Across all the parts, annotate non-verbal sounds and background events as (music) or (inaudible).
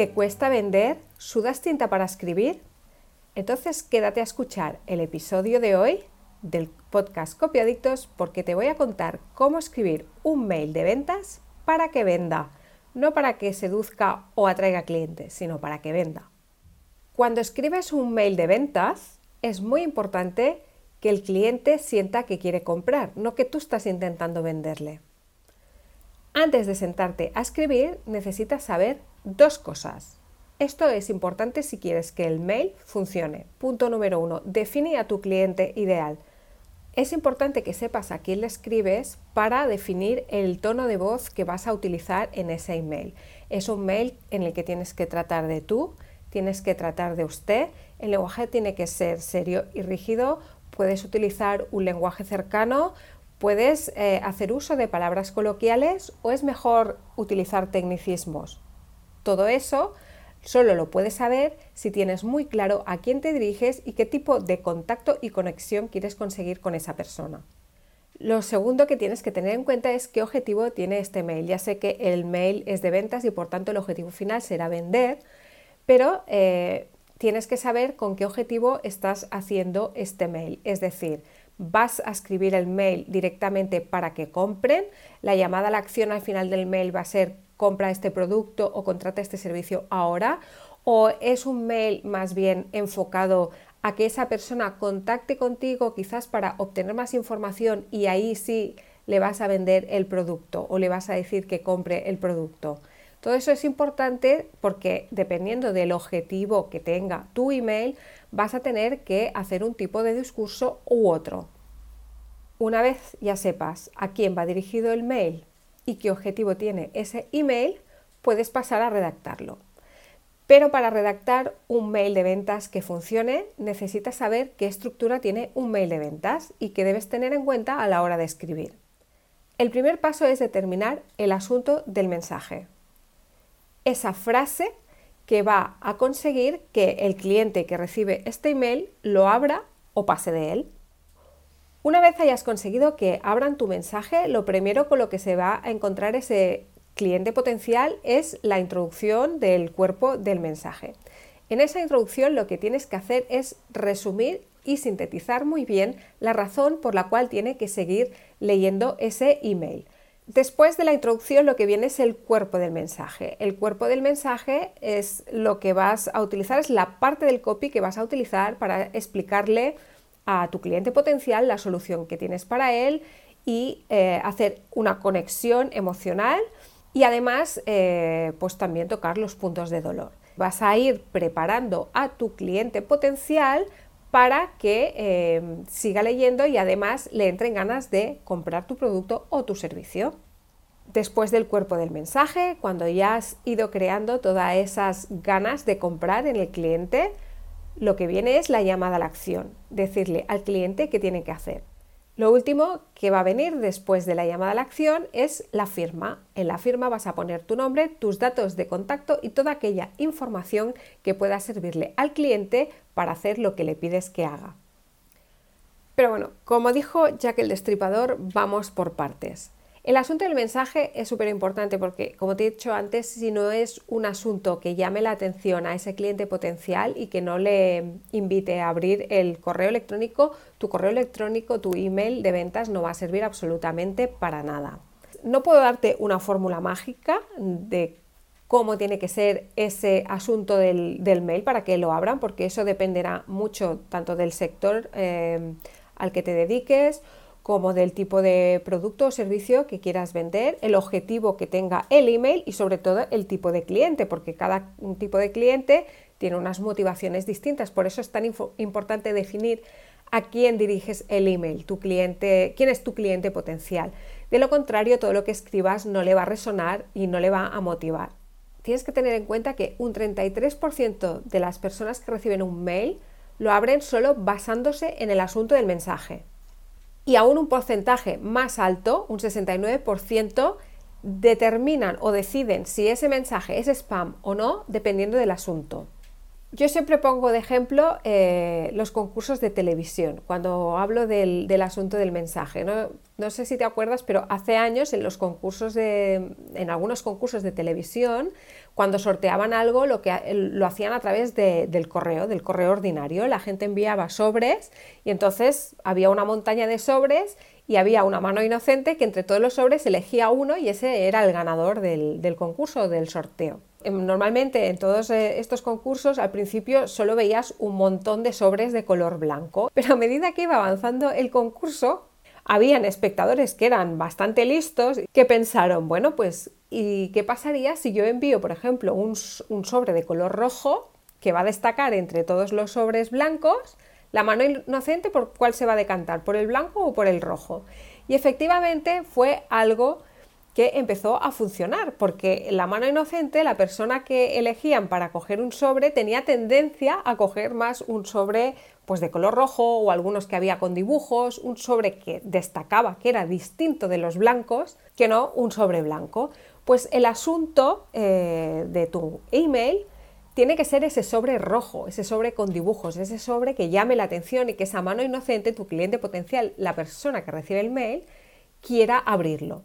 ¿Te cuesta vender? ¿Sudas tinta para escribir? Entonces quédate a escuchar el episodio de hoy del podcast Copiadictos porque te voy a contar cómo escribir un mail de ventas para que venda, no para que seduzca o atraiga clientes, sino para que venda. Cuando escribes un mail de ventas, es muy importante que el cliente sienta que quiere comprar, no que tú estás intentando venderle. Antes de sentarte a escribir, necesitas saber dos cosas. Esto es importante si quieres que el mail funcione. Punto número uno, define a tu cliente ideal. Es importante que sepas a quién le escribes para definir el tono de voz que vas a utilizar en ese email. Es un mail en el que tienes que tratar de tú, tienes que tratar de usted, el lenguaje tiene que ser serio y rígido, puedes utilizar un lenguaje cercano, ¿Puedes eh, hacer uso de palabras coloquiales o es mejor utilizar tecnicismos? Todo eso solo lo puedes saber si tienes muy claro a quién te diriges y qué tipo de contacto y conexión quieres conseguir con esa persona. Lo segundo que tienes que tener en cuenta es qué objetivo tiene este mail. Ya sé que el mail es de ventas y por tanto el objetivo final será vender, pero eh, tienes que saber con qué objetivo estás haciendo este mail. Es decir, vas a escribir el mail directamente para que compren, la llamada a la acción al final del mail va a ser compra este producto o contrata este servicio ahora, o es un mail más bien enfocado a que esa persona contacte contigo quizás para obtener más información y ahí sí le vas a vender el producto o le vas a decir que compre el producto. Todo eso es importante porque dependiendo del objetivo que tenga tu email, vas a tener que hacer un tipo de discurso u otro. Una vez ya sepas a quién va dirigido el mail y qué objetivo tiene ese email, puedes pasar a redactarlo. Pero para redactar un mail de ventas que funcione, necesitas saber qué estructura tiene un mail de ventas y qué debes tener en cuenta a la hora de escribir. El primer paso es determinar el asunto del mensaje esa frase que va a conseguir que el cliente que recibe este email lo abra o pase de él. Una vez hayas conseguido que abran tu mensaje, lo primero con lo que se va a encontrar ese cliente potencial es la introducción del cuerpo del mensaje. En esa introducción lo que tienes que hacer es resumir y sintetizar muy bien la razón por la cual tiene que seguir leyendo ese email. Después de la introducción lo que viene es el cuerpo del mensaje. El cuerpo del mensaje es lo que vas a utilizar, es la parte del copy que vas a utilizar para explicarle a tu cliente potencial la solución que tienes para él y eh, hacer una conexión emocional y además eh, pues también tocar los puntos de dolor. Vas a ir preparando a tu cliente potencial para que eh, siga leyendo y además le entren ganas de comprar tu producto o tu servicio. Después del cuerpo del mensaje, cuando ya has ido creando todas esas ganas de comprar en el cliente, lo que viene es la llamada a la acción, decirle al cliente qué tiene que hacer. Lo último que va a venir después de la llamada a la acción es la firma. En la firma vas a poner tu nombre, tus datos de contacto y toda aquella información que pueda servirle al cliente para hacer lo que le pides que haga. Pero bueno, como dijo Jack el Destripador, vamos por partes. El asunto del mensaje es súper importante porque, como te he dicho antes, si no es un asunto que llame la atención a ese cliente potencial y que no le invite a abrir el correo electrónico, tu correo electrónico, tu email de ventas no va a servir absolutamente para nada. No puedo darte una fórmula mágica de cómo tiene que ser ese asunto del, mail para que lo abran, porque eso dependerá mucho tanto del sector eh, al que te dediques, como del tipo de producto o servicio que quieras vender, el objetivo que tenga el email y sobre todo el tipo de cliente, porque cada tipo de cliente tiene unas motivaciones distintas. Por eso es tan importante definir a quién diriges el email, tu cliente, quién es tu cliente potencial. De lo contrario, todo lo que escribas no le va a resonar y no le va a motivar. tienes que tener en cuenta que un 33% de las personas que reciben un mail lo abren solo basándose en el asunto del mensaje. Y aún un porcentaje más alto, un 69%, determinan o deciden si ese mensaje es spam o no dependiendo del asunto. Yo siempre pongo de ejemplo eh, los concursos de televisión, cuando hablo del, asunto del mensaje. ¿no? sé si te acuerdas, pero hace años en los concursos de, en algunos concursos de televisión, cuando sorteaban algo, lo, que, lo hacían a través del correo, del correo ordinario. La gente enviaba sobres y entonces había una montaña de sobres y había una mano inocente que entre todos los sobres elegía uno y ese era el ganador del, del concurso, del sorteo. Em, normalmente en todos eh, estos concursos al principio solo veías un montón de sobres de color blanco, pero a medida que iba avanzando el concurso, habían espectadores que eran bastante listos que pensaron, bueno, pues ¿y qué pasaría si yo envío, por ejemplo, un, sobre de color rojo que va a destacar entre todos los sobres blancos? La mano inocente, ¿por cuál se va a decantar? ¿Por el blanco o por el rojo? Y efectivamente fue algo que empezó a funcionar, porque la mano inocente, la persona que elegían para coger un sobre, tenía tendencia a coger más un sobre pues de color rojo o algunos que había con dibujos, un sobre que destacaba que era distinto de los blancos, que no un sobre blanco. Pues el asunto eh, de tu email tiene que ser ese sobre rojo, ese sobre con dibujos, ese sobre que llame la atención y que esa mano inocente, tu cliente potencial, la persona que recibe el mail, quiera abrirlo.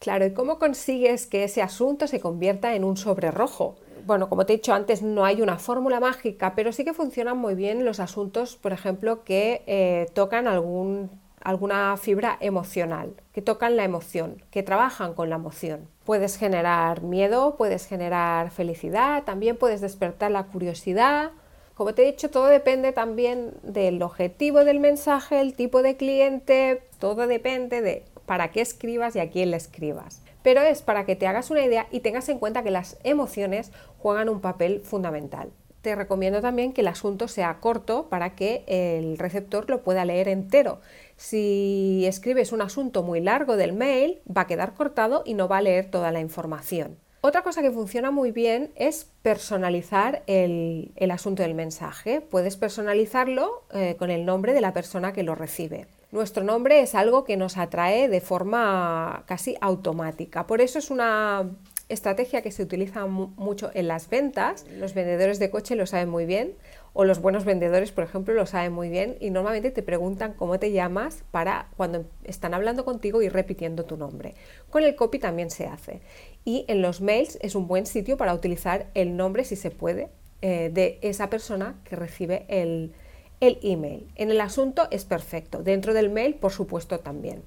Claro, ¿y cómo consigues que ese asunto se convierta en un sobre rojo? Bueno, como te he dicho antes, no hay una fórmula mágica, pero sí que funcionan muy bien los asuntos, por ejemplo, que eh, tocan algún, alguna fibra emocional, que tocan la emoción, que trabajan con la emoción. Puedes generar miedo, puedes generar felicidad, también puedes despertar la curiosidad. Como te he dicho, todo depende también del objetivo del mensaje, el tipo de cliente, todo depende de para qué escribas y a quién le escribas. Pero es para que te hagas una idea y tengas en cuenta que las emociones juegan un papel fundamental. Te recomiendo también que el asunto sea corto para que el receptor lo pueda leer entero. Si escribes un asunto muy largo del mail, va a quedar cortado y no va a leer toda la información. Otra cosa que funciona muy bien es personalizar el, asunto del mensaje. Puedes personalizarlo eh, con el nombre de la persona que lo recibe. Nuestro nombre es algo que nos atrae de forma casi automática. Por eso es una estrategia que se utiliza mucho en las ventas. Los vendedores de coche lo saben muy bien o los buenos vendedores, por ejemplo, lo saben muy bien y normalmente te preguntan cómo te llamas para cuando están hablando contigo y repitiendo tu nombre. Con el copy también se hace. Y en los mails es un buen sitio para utilizar el nombre, si se puede, eh, de esa persona que recibe el, el email. En el asunto es perfecto, dentro del mail por supuesto también.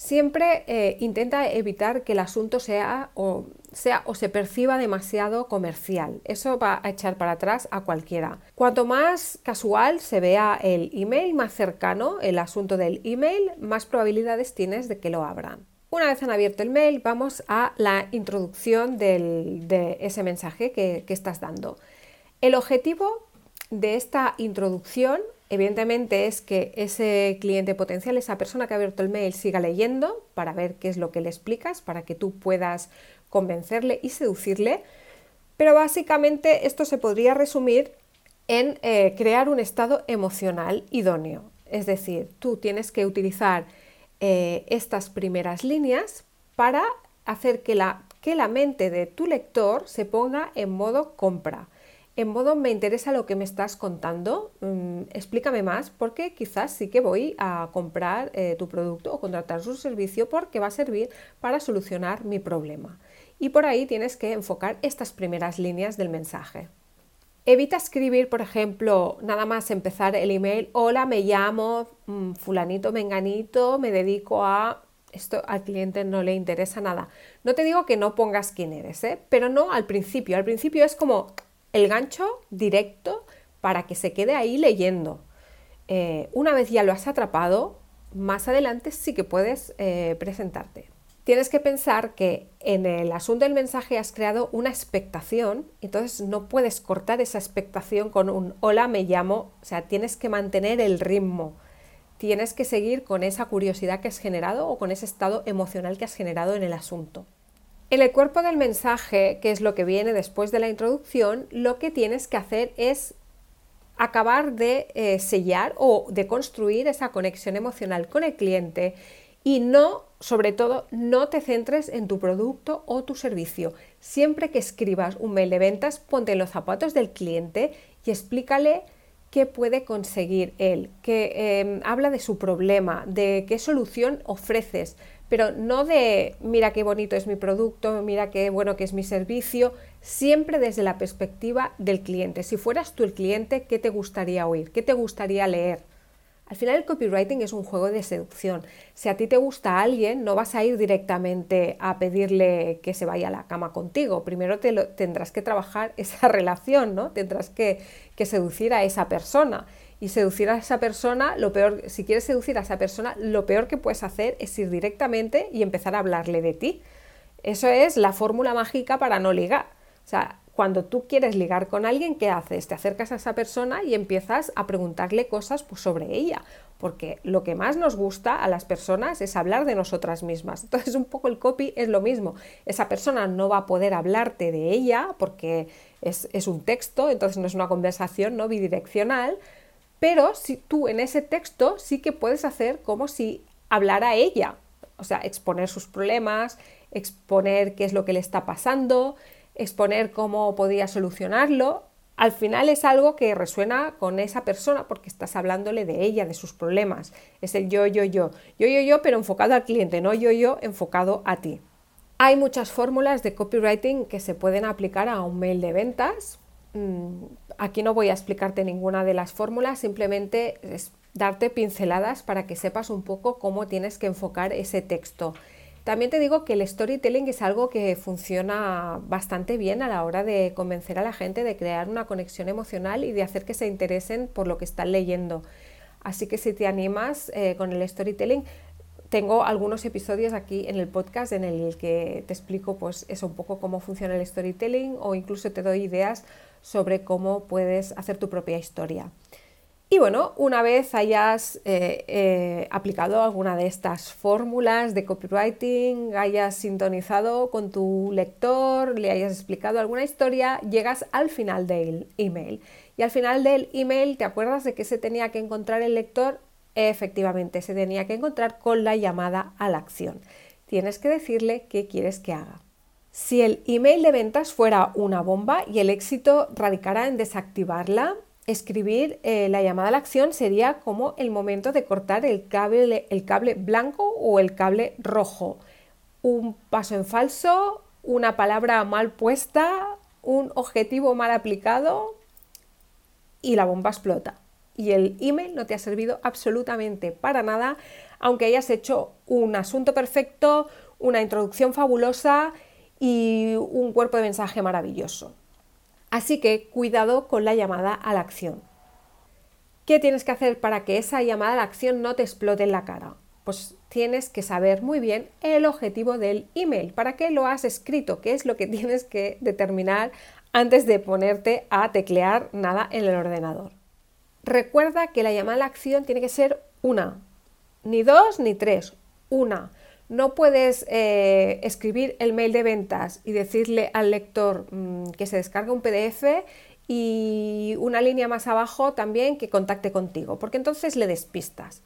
Siempre eh, intenta evitar que el asunto sea o, sea o se perciba demasiado comercial. Eso va a echar para atrás a cualquiera. Cuanto más casual se vea el email, más cercano el asunto del email, más probabilidades tienes de que lo abran. Una vez han abierto el mail, vamos a la introducción de ese mensaje que estás dando. El objetivo de esta introducción, evidentemente, es que ese cliente potencial, esa persona que ha abierto el mail, siga leyendo para ver qué es lo que le explicas, para que tú puedas convencerle y seducirle. Pero básicamente esto se podría resumir en eh, crear un estado emocional idóneo. Es decir, tú tienes que utilizar eh, estas primeras líneas para hacer que la, que la mente de tu lector se ponga en modo compra en modo me interesa lo que me estás contando, mm, explícame más porque quizás sí que voy a comprar eh, tu producto o contratar su servicio porque va a servir para solucionar mi problema. Y por ahí tienes que enfocar estas primeras líneas del mensaje. Evita escribir, por ejemplo, nada más empezar el email, hola, me llamo mm, fulanito, menganito, me dedico a... Esto al cliente no le interesa nada. No te digo que no pongas quién eres, ¿eh? pero no al principio. Al principio es como el gancho directo para que se quede ahí leyendo. Eh, una vez ya lo has atrapado, más adelante sí que puedes eh, presentarte. Tienes que pensar que en el asunto del mensaje has creado una expectación, entonces no puedes cortar esa expectación con un hola, me llamo, o sea, tienes que mantener el ritmo, tienes que seguir con esa curiosidad que has generado o con ese estado emocional que has generado en el asunto. En el cuerpo del mensaje, que es lo que viene después de la introducción, lo que tienes que hacer es acabar de eh, sellar o de construir esa conexión emocional con el cliente y no, sobre todo, no te centres en tu producto o tu servicio. Siempre que escribas un mail de ventas, ponte en los zapatos del cliente y explícale qué puede conseguir él, que em, habla de su problema, de qué solución ofreces, pero no de mira qué bonito es mi producto, mira qué bueno que es mi servicio, siempre desde la perspectiva del cliente. Si fueras tú el cliente, ¿qué te gustaría oír? ¿Qué te gustaría leer? Al final el copywriting es un juego de seducción. Si a ti te gusta alguien, no vas a ir directamente a pedirle que se vaya a la cama contigo. Primero te tendrás que trabajar (laughs) esa relación, ¿no? Tendrás que, que seducir a esa persona. Y seducir a esa persona, lo peor, si quieres seducir a esa persona, lo peor que puedes hacer es ir directamente y empezar a hablarle de ti. Eso es la fórmula mágica para no ligar. O sea, cuando tú quieres ligar con alguien, ¿qué haces? Te acercas a esa persona y empiezas a preguntarle cosas pues, sobre ella, porque lo que más nos gusta a las personas es hablar de nosotras mismas. Entonces, un poco el copy es lo mismo. Esa persona no va a poder hablarte de ella porque es, es un texto, entonces no es una conversación no bidireccional, pero si tú en ese texto sí que puedes hacer como si hablara ella, o sea, exponer sus problemas, exponer qué es lo que le está pasando, exponer cómo podía solucionarlo, al final es algo que resuena con esa persona porque estás hablándole de ella, de sus problemas. Es el yo, yo, yo. Yo, yo, yo, pero enfocado al cliente, no yo, yo, enfocado a ti. Hay muchas fórmulas de copywriting que se pueden aplicar a un mail de ventas. Aquí no voy a explicarte ninguna de las fórmulas, simplemente es darte pinceladas para que sepas un poco cómo tienes que enfocar ese texto. También te digo que el storytelling es algo que funciona bastante bien a la hora de convencer a la gente de crear una conexión emocional y de hacer que se interesen por lo que están leyendo. Así que si te animas eh, con el storytelling, tengo algunos episodios aquí en el podcast en el que te explico pues eso un poco cómo funciona el storytelling o incluso te doy ideas sobre cómo puedes hacer tu propia historia. Y bueno, una vez hayas eh, eh, aplicado alguna de estas fórmulas de copywriting, hayas sintonizado con tu lector, le hayas explicado alguna historia, llegas al final del email. Y al final del email, ¿te acuerdas de que se tenía que encontrar el lector? Efectivamente, se tenía que encontrar con la llamada a la acción. Tienes que decirle qué quieres que haga. Si el email de ventas fuera una bomba y el éxito radicara en desactivarla, escribir eh, la llamada a la acción sería como el momento de cortar el cable, el cable blanco o el cable rojo. Un paso en falso, una palabra mal puesta, un objetivo mal aplicado y la bomba explota. Y el email no te ha servido absolutamente para nada, aunque hayas hecho un asunto perfecto, una introducción fabulosa y un cuerpo de mensaje maravilloso. Así que cuidado con la llamada a la acción. ¿Qué tienes que hacer para que esa llamada a la acción no te explote en la cara? Pues tienes que saber muy bien el objetivo del email, para qué lo has escrito, qué es lo que (laughs) tienes que determinar antes de ponerte a teclear nada en el ordenador. Recuerda que la llamada a la acción tiene que ser una, ni dos ni tres, una. No puedes eh, escribir el mail de ventas y decirle al lector mm, que se descargue un PDF y una línea más abajo también que contacte contigo, porque entonces le despistas.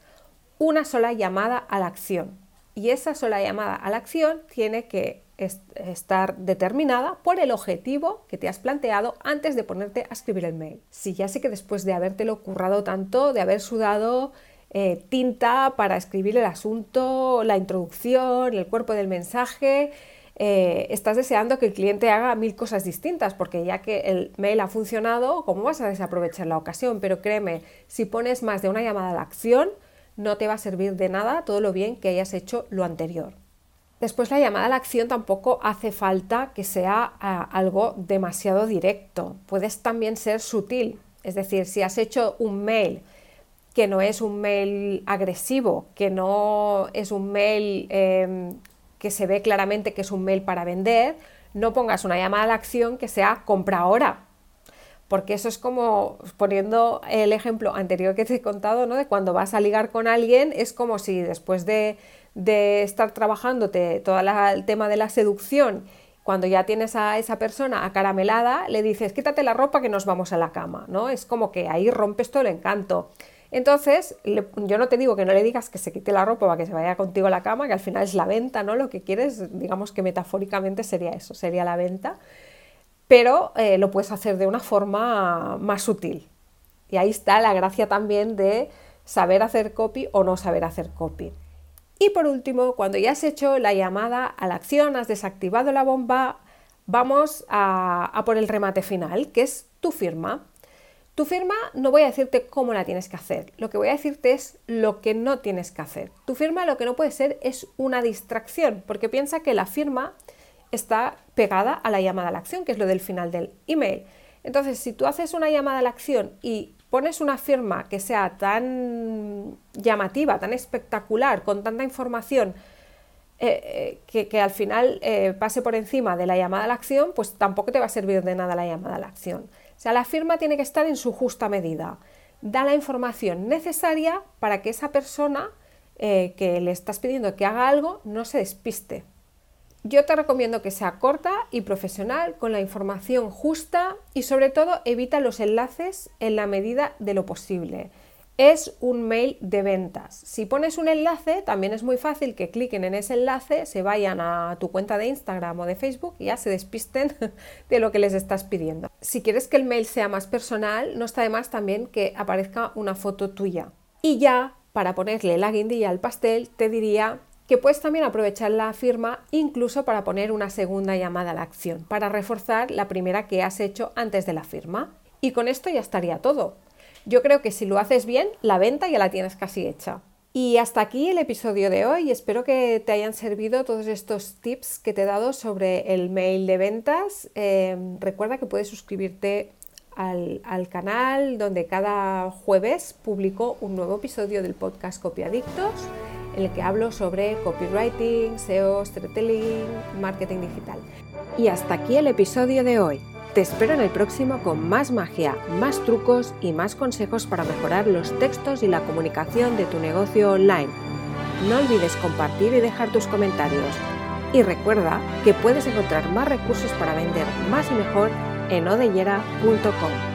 Una sola llamada a la acción. Y esa sola llamada a la acción tiene que estar determinada por el objetivo que te has planteado antes de ponerte a escribir el mail. Si ya sé que después de habértelo currado tanto, de haber sudado eh, tinta para escribir el asunto, la introducción, el cuerpo del mensaje. Eh, estás deseando que el cliente haga mil cosas distintas, porque ya que el mail ha funcionado, ¿cómo vas a desaprovechar la ocasión? Pero créeme, si pones más de una llamada a la acción, no te va a servir de nada todo lo bien que hayas hecho lo anterior. Después la llamada a la acción tampoco hace falta que sea ah, algo demasiado directo, puedes también ser sutil, es decir, si has hecho un mail que no es un mail agresivo, que no es un mail em, que se ve claramente que es un mail para vender, no pongas una llamada a la acción que sea compra ahora. Porque eso es como, poniendo el ejemplo anterior que te he contado, ¿no? de cuando vas a ligar con alguien, es como si después de, de estar trabajándote todo el tema de la seducción, cuando ya tienes a esa persona acaramelada, le dices, quítate la ropa que nos vamos a la cama, ¿no? Es como que ahí rompes todo el encanto. Entonces, yo no te digo que no le digas que se quite la ropa para que se vaya contigo a la cama, que al final es la venta, ¿no? Lo que quieres, digamos que metafóricamente sería eso, sería la venta, pero eh, lo puedes hacer de una forma más sutil. Y ahí está la gracia también de saber hacer copy o no saber hacer copy. Y por último, cuando ya has hecho la llamada a la acción, has desactivado la bomba, vamos a, por el remate final, que es tu firma. Tu firma no voy a decirte cómo la tienes que hacer, lo que voy a decirte es lo que no tienes que hacer. Tu firma lo que no puede ser es una distracción, porque piensa que la firma está pegada a la llamada a la acción, que es lo del final del email. Entonces, si tú haces una llamada a la acción y pones una firma que sea tan llamativa, tan espectacular, con tanta información, eh, eh, que, al final eh, pase por encima de la llamada a la acción, pues tampoco te va a servir de nada la llamada a la acción. O sea, la firma tiene que estar en su justa medida. Da la información necesaria para que esa persona que le estás pidiendo que haga algo no se despiste. Yo te recomiendo que sea corta y profesional, con la información justa y sobre todo evita los enlaces en la medida de lo posible. Es un mail de ventas. Si pones un enlace, también es muy fácil que cliquen en ese enlace, se vayan a tu cuenta de Instagram o de Facebook y ya se despisten (laughs) de lo que les estás pidiendo. Si quieres que el mail sea más personal, no está de más también que aparezca una foto tuya. Y ya, para ponerle la guindilla al pastel, te diría que puedes también aprovechar la firma incluso para poner una segunda llamada a la acción, para reforzar la primera que has hecho antes de la firma. Y con esto ya estaría todo. Yo creo que si lo haces bien, la venta ya la tienes casi hecha. Y hasta aquí el episodio de hoy. Espero que te hayan servido todos estos tips que te he dado sobre el mail de ventas. Em, recuerda que puedes suscribirte al, al, canal donde cada jueves publico un nuevo episodio del podcast Copiadictos en el que hablo sobre copywriting, SEO, storytelling, marketing digital. Y hasta aquí el episodio de hoy. Te espero en el próximo con más magia, más trucos y más consejos para mejorar los textos y la comunicación de tu negocio online. No olvides compartir y dejar tus comentarios. Y recuerda que puedes encontrar más recursos para vender más y mejor en odellera.com.